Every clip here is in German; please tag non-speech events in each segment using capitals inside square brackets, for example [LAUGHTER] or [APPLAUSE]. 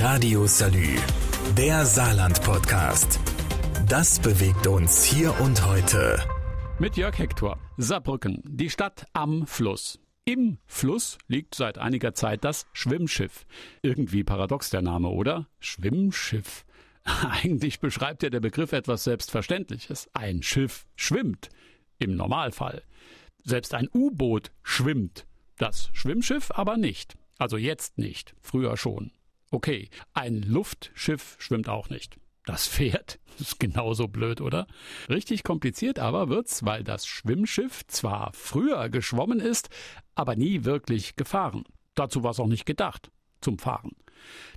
Radio Salü, der Saarland-Podcast. Das bewegt uns hier und heute. Mit Jörg Hector. Saarbrücken, die Stadt am Fluss. Im Fluss liegt seit einiger Zeit das Schwimmschiff. Irgendwie paradox der Name, oder? Schwimmschiff. [LAUGHS] Eigentlich beschreibt ja der Begriff etwas Selbstverständliches. Ein Schiff schwimmt. Im Normalfall. Selbst ein U-Boot schwimmt. Das Schwimmschiff aber nicht. Also jetzt nicht. Früher schon. Okay, ein Luftschiff schwimmt auch nicht. Das Pferd [LAUGHS] ist genauso blöd, oder? Richtig kompliziert aber wird's, weil das Schwimmschiff zwar früher geschwommen ist, aber nie wirklich gefahren. Dazu war es auch nicht gedacht, zum Fahren.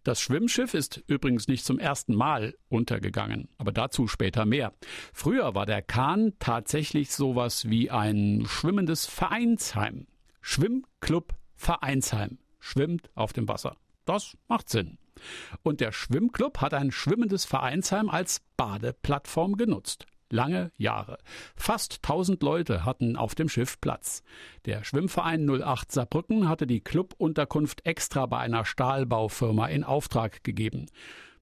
Das Schwimmschiff ist übrigens nicht zum ersten Mal untergegangen, aber dazu später mehr. Früher war der Kahn tatsächlich sowas wie ein schwimmendes Vereinsheim. Schwimmclub Vereinsheim schwimmt auf dem Wasser. Das macht Sinn. Und der Schwimmclub hat ein schwimmendes Vereinsheim als Badeplattform genutzt. Lange Jahre. Fast 1000 Leute hatten auf dem Schiff Platz. Der Schwimmverein 08 Saarbrücken hatte die Clubunterkunft extra bei einer Stahlbaufirma in Auftrag gegeben.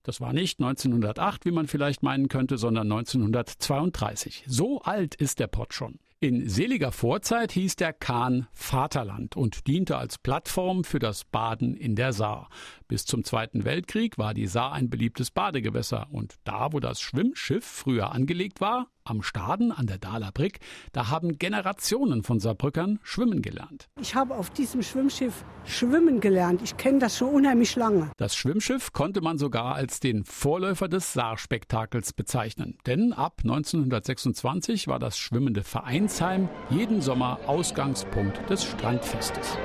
Das war nicht 1908, wie man vielleicht meinen könnte, sondern 1932. So alt ist der Pott schon. In seliger Vorzeit hieß der Kahn Vaterland und diente als Plattform für das Baden in der Saar. Bis zum Zweiten Weltkrieg war die Saar ein beliebtes Badegewässer und da, wo das Schwimmschiff früher angelegt war, am Staden an der Dahler Brick, da haben Generationen von Saarbrückern schwimmen gelernt. Ich habe auf diesem Schwimmschiff schwimmen gelernt. Ich kenne das schon unheimlich lange. Das Schwimmschiff konnte man sogar als den Vorläufer des Saarspektakels bezeichnen. Denn ab 1926 war das schwimmende Vereinsheim jeden Sommer Ausgangspunkt des Strandfestes.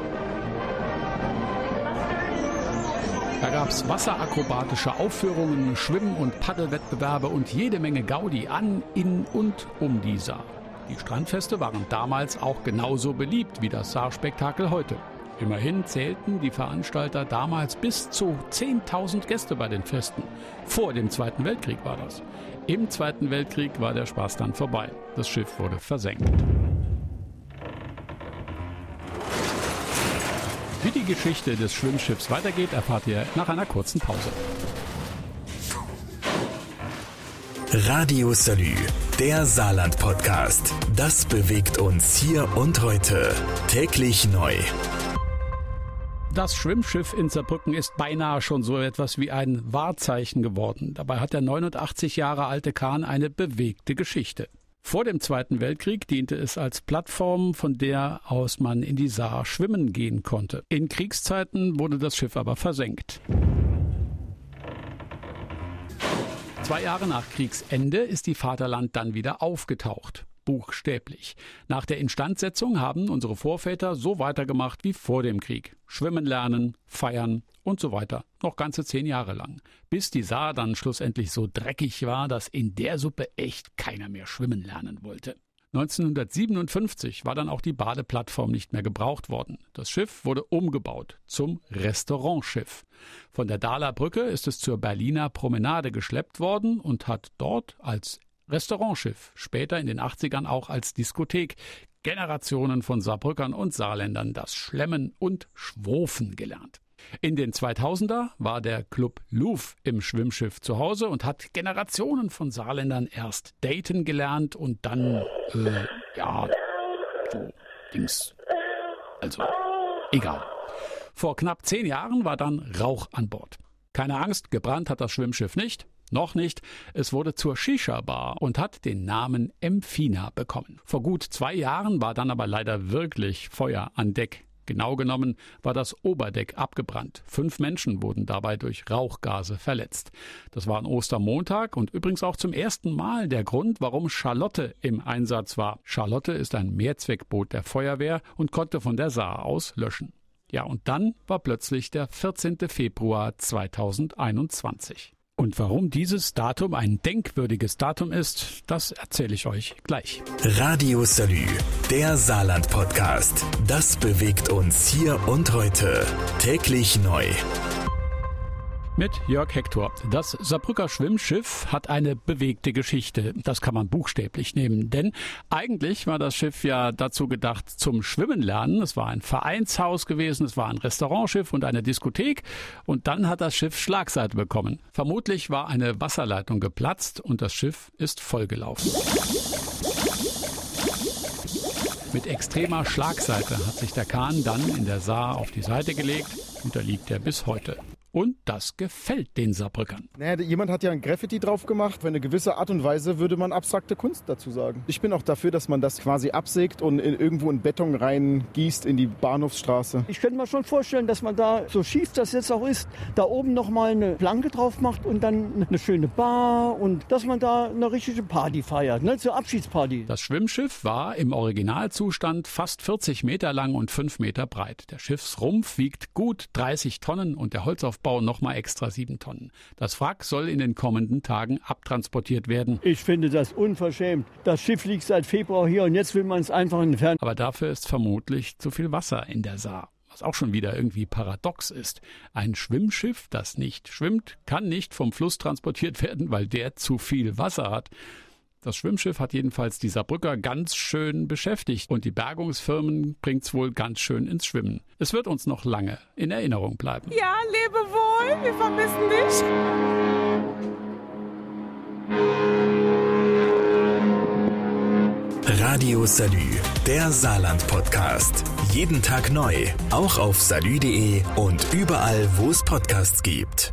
Da gab's wasserakrobatische Aufführungen, Schwimm- und Paddelwettbewerbe und jede Menge Gaudi an, in und um die Saar. Die Strandfeste waren damals auch genauso beliebt wie das Saarspektakel heute. Immerhin zählten die Veranstalter damals bis zu 10.000 Gäste bei den Festen. Vor dem Zweiten Weltkrieg war das. Im Zweiten Weltkrieg war der Spaß dann vorbei. Das Schiff wurde versenkt. Wie die Geschichte des Schwimmschiffs weitergeht, erfahrt ihr nach einer kurzen Pause. Radio Salü, der Saarland-Podcast. Das bewegt uns hier und heute. Täglich neu. Das Schwimmschiff in Saarbrücken ist beinahe schon so etwas wie ein Wahrzeichen geworden. Dabei hat der 89 Jahre alte Kahn eine bewegte Geschichte. Vor dem Zweiten Weltkrieg diente es als Plattform, von der aus man in die Saar schwimmen gehen konnte. In Kriegszeiten wurde das Schiff aber versenkt. Zwei Jahre nach Kriegsende ist die Vaterland dann wieder aufgetaucht buchstäblich. Nach der Instandsetzung haben unsere Vorväter so weitergemacht wie vor dem Krieg. Schwimmen lernen, feiern und so weiter. Noch ganze zehn Jahre lang. Bis die Saar dann schlussendlich so dreckig war, dass in der Suppe echt keiner mehr schwimmen lernen wollte. 1957 war dann auch die Badeplattform nicht mehr gebraucht worden. Das Schiff wurde umgebaut zum Restaurantschiff. Von der Dahler Brücke ist es zur Berliner Promenade geschleppt worden und hat dort als Restaurantschiff, später in den 80ern auch als Diskothek, Generationen von Saarbrückern und Saarländern das Schlemmen und Schwofen gelernt. In den 2000er war der Club Louvre im Schwimmschiff zu Hause und hat Generationen von Saarländern erst daten gelernt und dann, äh, ja, so Dings. Also, egal. Vor knapp zehn Jahren war dann Rauch an Bord. Keine Angst, gebrannt hat das Schwimmschiff nicht. Noch nicht. Es wurde zur Shisha-Bar und hat den Namen Empfina bekommen. Vor gut zwei Jahren war dann aber leider wirklich Feuer an Deck. Genau genommen war das Oberdeck abgebrannt. Fünf Menschen wurden dabei durch Rauchgase verletzt. Das war an Ostermontag und übrigens auch zum ersten Mal der Grund, warum Charlotte im Einsatz war. Charlotte ist ein Mehrzweckboot der Feuerwehr und konnte von der Saar aus löschen. Ja, und dann war plötzlich der 14. Februar 2021. Und warum dieses Datum ein denkwürdiges Datum ist, das erzähle ich euch gleich. Radio Salü, der Saarland-Podcast. Das bewegt uns hier und heute. Täglich neu. Mit Jörg Hector. Das Saarbrücker Schwimmschiff hat eine bewegte Geschichte. Das kann man buchstäblich nehmen. Denn eigentlich war das Schiff ja dazu gedacht zum Schwimmen lernen. Es war ein Vereinshaus gewesen, es war ein Restaurantschiff und eine Diskothek. Und dann hat das Schiff Schlagseite bekommen. Vermutlich war eine Wasserleitung geplatzt und das Schiff ist vollgelaufen. Mit extremer Schlagseite hat sich der Kahn dann in der Saar auf die Seite gelegt und da liegt er bis heute. Und das gefällt den Saarbrückern. Naja, jemand hat ja ein Graffiti drauf gemacht. Für eine gewisse Art und Weise würde man abstrakte Kunst dazu sagen. Ich bin auch dafür, dass man das quasi absägt und in, irgendwo in Beton reingießt in die Bahnhofsstraße. Ich könnte mir schon vorstellen, dass man da, so schief das jetzt auch ist, da oben nochmal eine Planke drauf macht und dann eine schöne Bar und dass man da eine richtige Party feiert, ne, zur Abschiedsparty. Das Schwimmschiff war im Originalzustand fast 40 Meter lang und 5 Meter breit. Der Schiffsrumpf wiegt gut 30 Tonnen und der Holzaufbau Aufbau nochmal extra sieben Tonnen. Das Wrack soll in den kommenden Tagen abtransportiert werden. Ich finde das unverschämt. Das Schiff liegt seit Februar hier und jetzt will man es einfach entfernen. Aber dafür ist vermutlich zu viel Wasser in der Saar was auch schon wieder irgendwie paradox ist. Ein Schwimmschiff, das nicht schwimmt, kann nicht vom Fluss transportiert werden, weil der zu viel Wasser hat. Das Schwimmschiff hat jedenfalls die Saarbrücker ganz schön beschäftigt und die Bergungsfirmen bringt's wohl ganz schön ins Schwimmen. Es wird uns noch lange in Erinnerung bleiben. Ja, lebe wohl, wir vermissen dich. Radio Salü, der Saarland-Podcast. Jeden Tag neu, auch auf salü.de und überall, wo es Podcasts gibt.